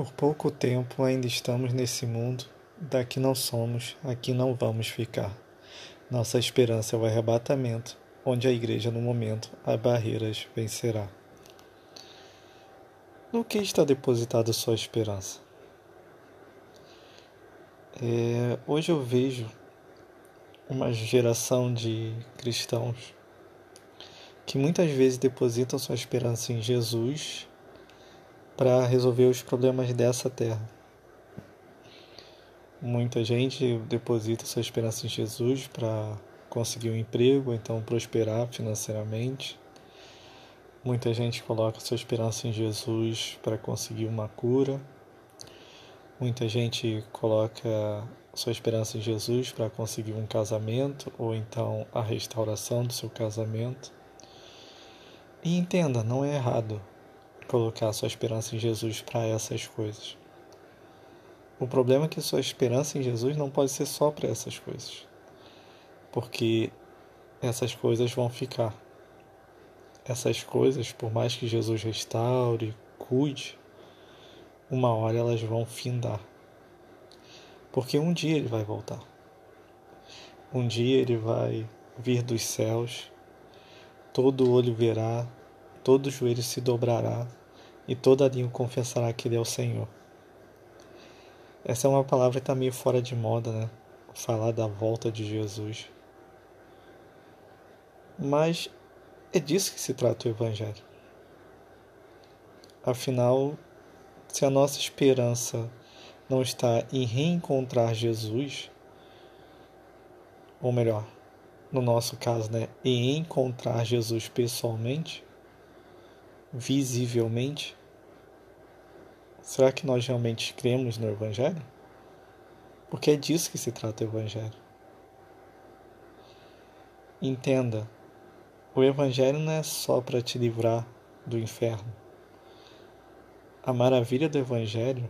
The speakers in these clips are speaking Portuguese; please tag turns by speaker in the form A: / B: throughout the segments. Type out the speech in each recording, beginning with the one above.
A: Por pouco tempo ainda estamos nesse mundo, daqui não somos, aqui não vamos ficar. Nossa esperança é o arrebatamento, onde a igreja, no momento, as barreiras vencerá. No que está depositada sua esperança? É, hoje eu vejo uma geração de cristãos que muitas vezes depositam sua esperança em Jesus para resolver os problemas dessa terra. Muita gente deposita sua esperança em Jesus para conseguir um emprego, então prosperar financeiramente. Muita gente coloca sua esperança em Jesus para conseguir uma cura. Muita gente coloca sua esperança em Jesus para conseguir um casamento ou então a restauração do seu casamento. E entenda, não é errado colocar sua esperança em Jesus para essas coisas. O problema é que sua esperança em Jesus não pode ser só para essas coisas, porque essas coisas vão ficar. Essas coisas, por mais que Jesus restaure, cuide, uma hora elas vão findar. Porque um dia ele vai voltar. Um dia ele vai vir dos céus, todo olho verá, todo joelho se dobrará e toda língua confessará que Ele é o Senhor. Essa é uma palavra que está meio fora de moda, né? Falar da volta de Jesus. Mas é disso que se trata o Evangelho. Afinal, se a nossa esperança não está em reencontrar Jesus, ou melhor, no nosso caso, né, em encontrar Jesus pessoalmente, visivelmente, Será que nós realmente cremos no Evangelho? Porque é disso que se trata o Evangelho. Entenda, o Evangelho não é só para te livrar do inferno. A maravilha do Evangelho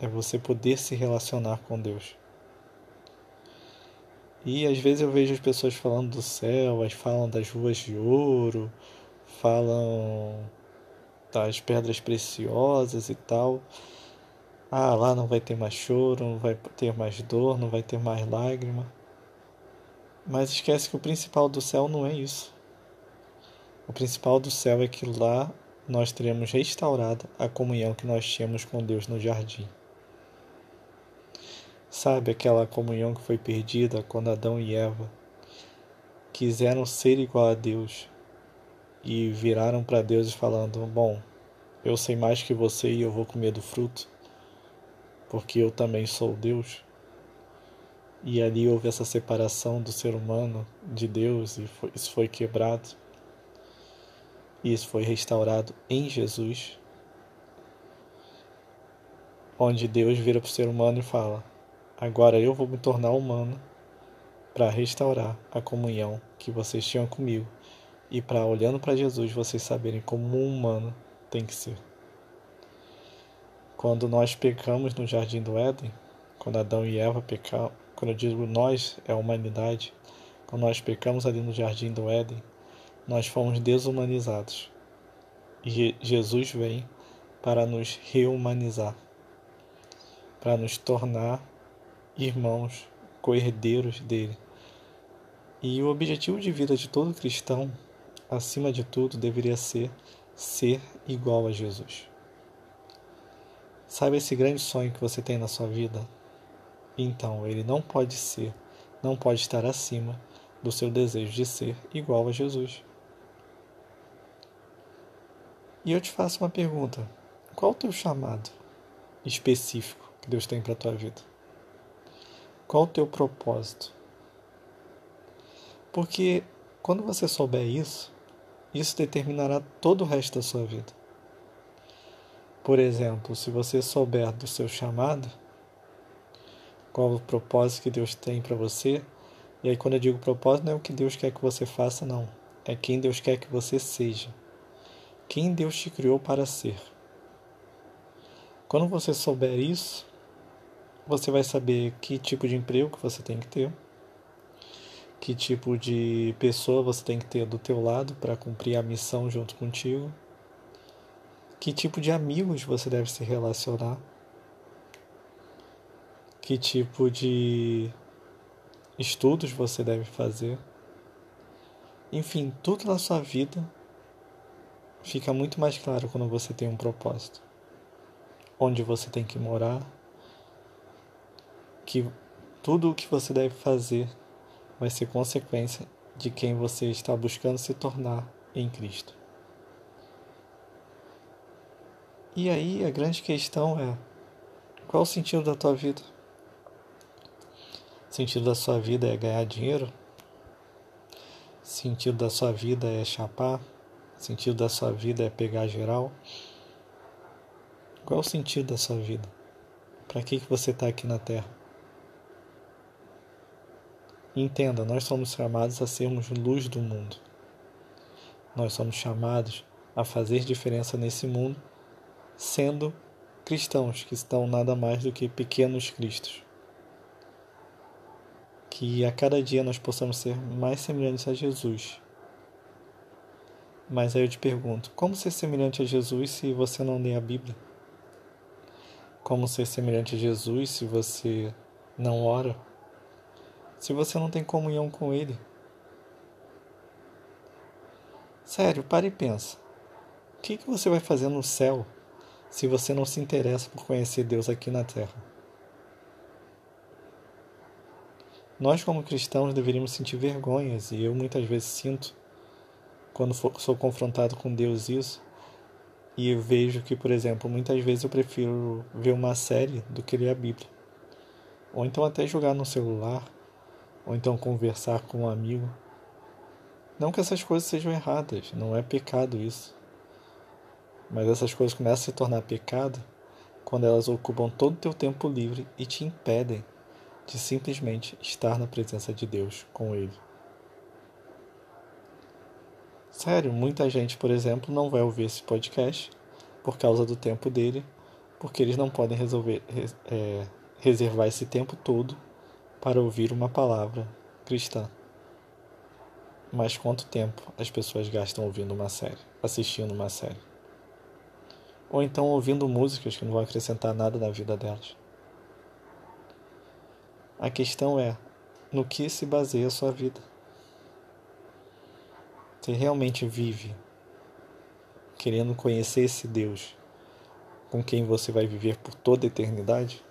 A: é você poder se relacionar com Deus. E às vezes eu vejo as pessoas falando do céu, elas falam das ruas de ouro, falam das pedras preciosas e tal. Ah, lá não vai ter mais choro, não vai ter mais dor, não vai ter mais lágrima. Mas esquece que o principal do céu não é isso. O principal do céu é que lá nós teremos restaurada a comunhão que nós tínhamos com Deus no jardim. Sabe aquela comunhão que foi perdida quando Adão e Eva quiseram ser igual a Deus, e viraram para Deus falando: Bom, eu sei mais que você e eu vou comer do fruto, porque eu também sou Deus. E ali houve essa separação do ser humano de Deus e foi, isso foi quebrado. E isso foi restaurado em Jesus, onde Deus vira para o ser humano e fala: Agora eu vou me tornar humano para restaurar a comunhão que vocês tinham comigo e para olhando para Jesus vocês saberem como um humano tem que ser. Quando nós pecamos no jardim do Éden, quando Adão e Eva pecaram, quando eu digo nós, é a humanidade, quando nós pecamos ali no jardim do Éden, nós fomos desumanizados. E Jesus vem para nos reumanizar, para nos tornar irmãos, co-herdeiros dele. E o objetivo de vida de todo cristão acima de tudo, deveria ser ser igual a Jesus. Sabe esse grande sonho que você tem na sua vida? Então, ele não pode ser, não pode estar acima do seu desejo de ser igual a Jesus. E eu te faço uma pergunta: qual o teu chamado específico que Deus tem para a tua vida? Qual o teu propósito? Porque quando você souber isso, isso determinará todo o resto da sua vida. Por exemplo, se você souber do seu chamado, qual o propósito que Deus tem para você, e aí quando eu digo propósito não é o que Deus quer que você faça, não. É quem Deus quer que você seja. Quem Deus te criou para ser. Quando você souber isso, você vai saber que tipo de emprego que você tem que ter que tipo de pessoa você tem que ter do teu lado para cumprir a missão junto contigo. Que tipo de amigos você deve se relacionar? Que tipo de estudos você deve fazer? Enfim, tudo na sua vida fica muito mais claro quando você tem um propósito. Onde você tem que morar, que tudo o que você deve fazer vai ser consequência de quem você está buscando se tornar em Cristo. E aí a grande questão é: qual o sentido da tua vida? O sentido da sua vida é ganhar dinheiro? O sentido da sua vida é chapar? O sentido da sua vida é pegar geral? Qual o sentido da sua vida? Para que, que você está aqui na Terra? Entenda, nós somos chamados a sermos luz do mundo. Nós somos chamados a fazer diferença nesse mundo, sendo cristãos que estão nada mais do que pequenos cristos. Que a cada dia nós possamos ser mais semelhantes a Jesus. Mas aí eu te pergunto: como ser semelhante a Jesus se você não lê a Bíblia? Como ser semelhante a Jesus se você não ora? Se você não tem comunhão com Ele? Sério, pare e pensa. O que, que você vai fazer no céu se você não se interessa por conhecer Deus aqui na terra? Nós, como cristãos, deveríamos sentir vergonhas, e eu muitas vezes sinto quando for, sou confrontado com Deus isso, e eu vejo que, por exemplo, muitas vezes eu prefiro ver uma série do que ler a Bíblia. Ou então até jogar no celular, ou então conversar com um amigo. Não que essas coisas sejam erradas, não é pecado isso. Mas essas coisas começam a se tornar pecado quando elas ocupam todo o teu tempo livre e te impedem de simplesmente estar na presença de Deus com Ele. Sério, muita gente, por exemplo, não vai ouvir esse podcast por causa do tempo dele, porque eles não podem resolver, é, reservar esse tempo todo para ouvir uma palavra cristã. Mas quanto tempo as pessoas gastam ouvindo uma série, assistindo uma série? Ou então ouvindo músicas que não vão acrescentar nada na vida delas? A questão é: no que se baseia a sua vida? Você realmente vive querendo conhecer esse Deus com quem você vai viver por toda a eternidade?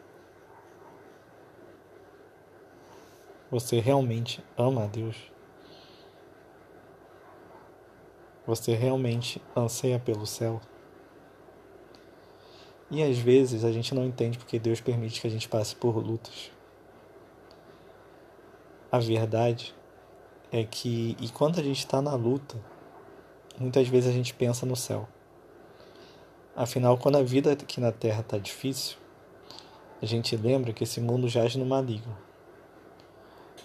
A: Você realmente ama a Deus? Você realmente anseia pelo céu? E às vezes a gente não entende porque Deus permite que a gente passe por lutas. A verdade é que, e quando a gente está na luta, muitas vezes a gente pensa no céu. Afinal, quando a vida aqui na Terra está difícil, a gente lembra que esse mundo jaz no maligno.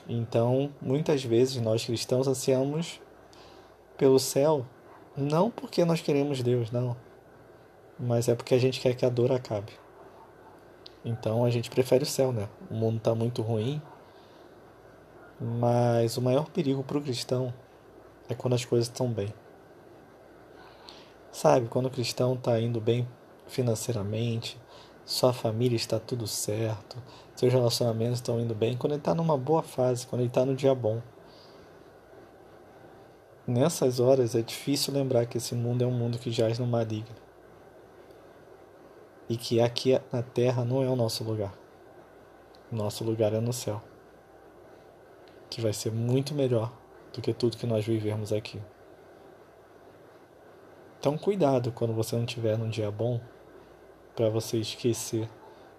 A: Então, muitas vezes nós cristãos ansiamos pelo céu, não porque nós queremos Deus, não, mas é porque a gente quer que a dor acabe. Então a gente prefere o céu, né? O mundo está muito ruim, mas o maior perigo para o cristão é quando as coisas estão bem. Sabe, quando o cristão está indo bem financeiramente, sua família está tudo certo, seus relacionamentos estão indo bem, quando ele está numa boa fase, quando ele está no dia bom. Nessas horas é difícil lembrar que esse mundo é um mundo que jaz no maligno. E que aqui na terra não é o nosso lugar. O nosso lugar é no céu. Que vai ser muito melhor do que tudo que nós vivemos aqui. Então cuidado quando você não estiver num dia bom para você esquecer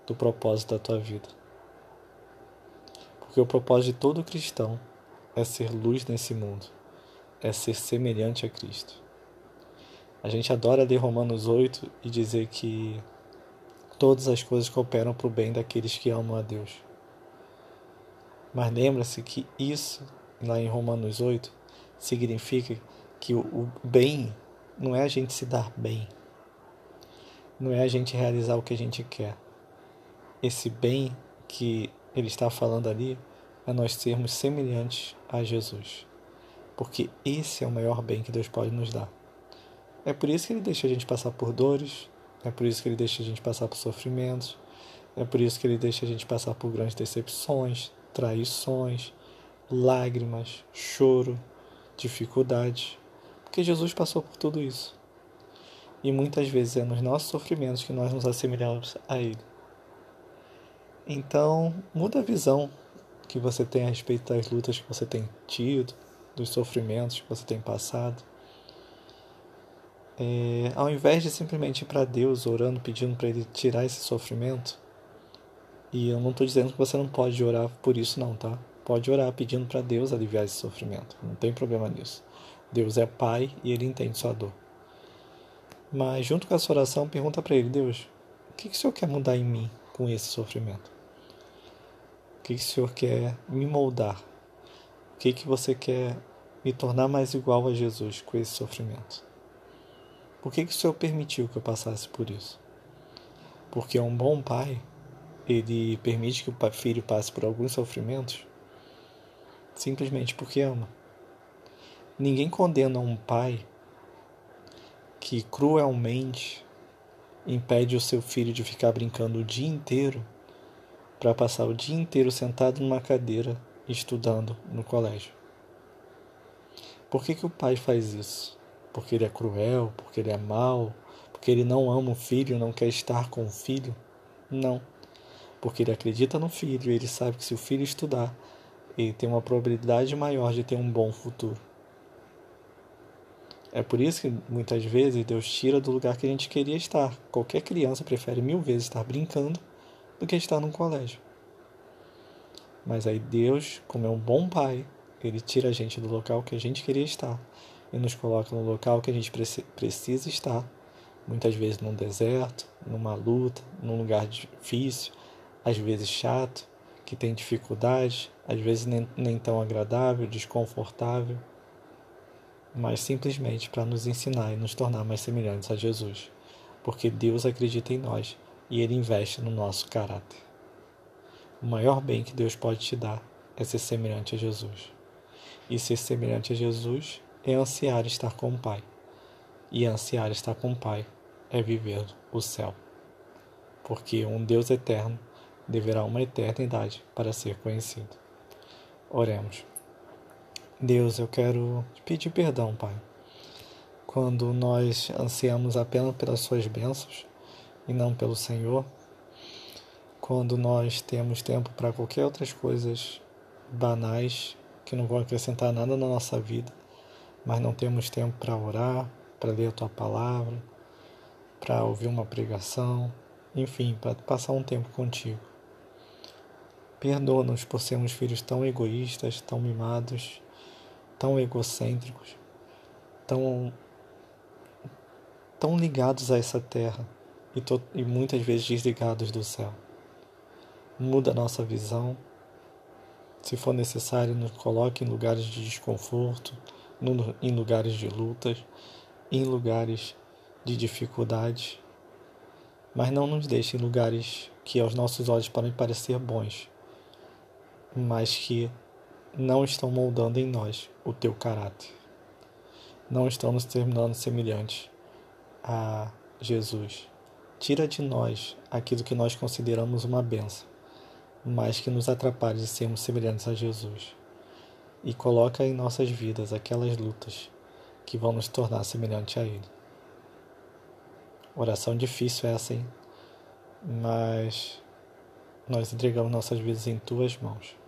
A: do propósito da tua vida. Porque o propósito de todo cristão é ser luz nesse mundo, é ser semelhante a Cristo. A gente adora ler Romanos 8 e dizer que todas as coisas cooperam para o bem daqueles que amam a Deus. Mas lembra-se que isso, lá em Romanos 8, significa que o bem não é a gente se dar bem, não é a gente realizar o que a gente quer. Esse bem que ele está falando ali é nós sermos semelhantes a Jesus. Porque esse é o maior bem que Deus pode nos dar. É por isso que ele deixa a gente passar por dores, é por isso que ele deixa a gente passar por sofrimentos, é por isso que ele deixa a gente passar por grandes decepções, traições, lágrimas, choro, dificuldade, porque Jesus passou por tudo isso. E muitas vezes é nos nossos sofrimentos que nós nos assemelhamos a Ele. Então, muda a visão que você tem a respeito das lutas que você tem tido, dos sofrimentos que você tem passado. É, ao invés de simplesmente ir para Deus orando, pedindo para Ele tirar esse sofrimento, e eu não estou dizendo que você não pode orar por isso, não, tá? Pode orar pedindo para Deus aliviar esse sofrimento, não tem problema nisso. Deus é Pai e Ele entende sua dor. Mas, junto com essa oração, pergunta para Ele: Deus, o que, que o Senhor quer mudar em mim com esse sofrimento? O que, que o Senhor quer me moldar? O que, que você quer me tornar mais igual a Jesus com esse sofrimento? Por que, que o Senhor permitiu que eu passasse por isso? Porque um bom pai, ele permite que o filho passe por alguns sofrimentos simplesmente porque ama. Ninguém condena um pai que cruelmente impede o seu filho de ficar brincando o dia inteiro para passar o dia inteiro sentado numa cadeira estudando no colégio. Por que, que o pai faz isso? Porque ele é cruel, porque ele é mau, porque ele não ama o filho, não quer estar com o filho? Não. Porque ele acredita no filho ele sabe que se o filho estudar, ele tem uma probabilidade maior de ter um bom futuro. É por isso que muitas vezes Deus tira do lugar que a gente queria estar. Qualquer criança prefere mil vezes estar brincando do que estar num colégio. Mas aí Deus, como é um bom pai, ele tira a gente do local que a gente queria estar e nos coloca no local que a gente precisa estar. Muitas vezes num deserto, numa luta, num lugar difícil, às vezes chato, que tem dificuldades, às vezes nem, nem tão agradável, desconfortável, mas simplesmente para nos ensinar e nos tornar mais semelhantes a Jesus, porque Deus acredita em nós e Ele investe no nosso caráter. O maior bem que Deus pode te dar é ser semelhante a Jesus. E ser semelhante a Jesus é ansiar estar com o Pai. E ansiar estar com o Pai é viver o céu. Porque um Deus eterno deverá uma eternidade para ser conhecido. Oremos. Deus, eu quero te pedir perdão, Pai. Quando nós ansiamos apenas pelas Suas bênçãos, e não pelo Senhor, quando nós temos tempo para qualquer outras coisas banais que não vão acrescentar nada na nossa vida, mas não temos tempo para orar, para ler a tua palavra, para ouvir uma pregação, enfim, para passar um tempo contigo. Perdoa-nos por sermos filhos tão egoístas, tão mimados, tão egocêntricos, tão, tão ligados a essa terra e, to, e muitas vezes desligados do céu. Muda a nossa visão. Se for necessário, nos coloque em lugares de desconforto, no, em lugares de lutas, em lugares de dificuldade. Mas não nos deixe em lugares que aos nossos olhos podem parecer bons, mas que não estão moldando em nós o teu caráter. Não estão nos tornando semelhantes a Jesus. Tira de nós aquilo que nós consideramos uma benção, mas que nos atrapalha de sermos semelhantes a Jesus. E coloca em nossas vidas aquelas lutas que vão nos tornar semelhante a Ele. Oração difícil essa, hein? Mas nós entregamos nossas vidas em Tuas mãos.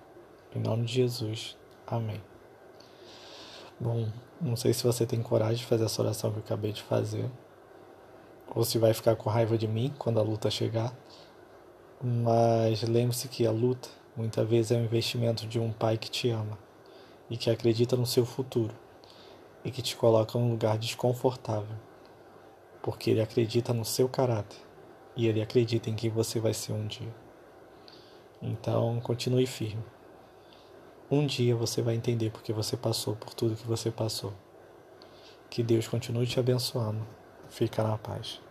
A: Em nome de Jesus. Amém. Bom, não sei se você tem coragem de fazer essa oração que eu acabei de fazer ou se vai ficar com raiva de mim quando a luta chegar. Mas lembre-se que a luta muitas vezes é um investimento de um pai que te ama e que acredita no seu futuro e que te coloca num lugar desconfortável, porque ele acredita no seu caráter e ele acredita em quem você vai ser um dia. Então, continue firme. Um dia você vai entender porque você passou por tudo que você passou. Que Deus continue te abençoando. Fica na paz.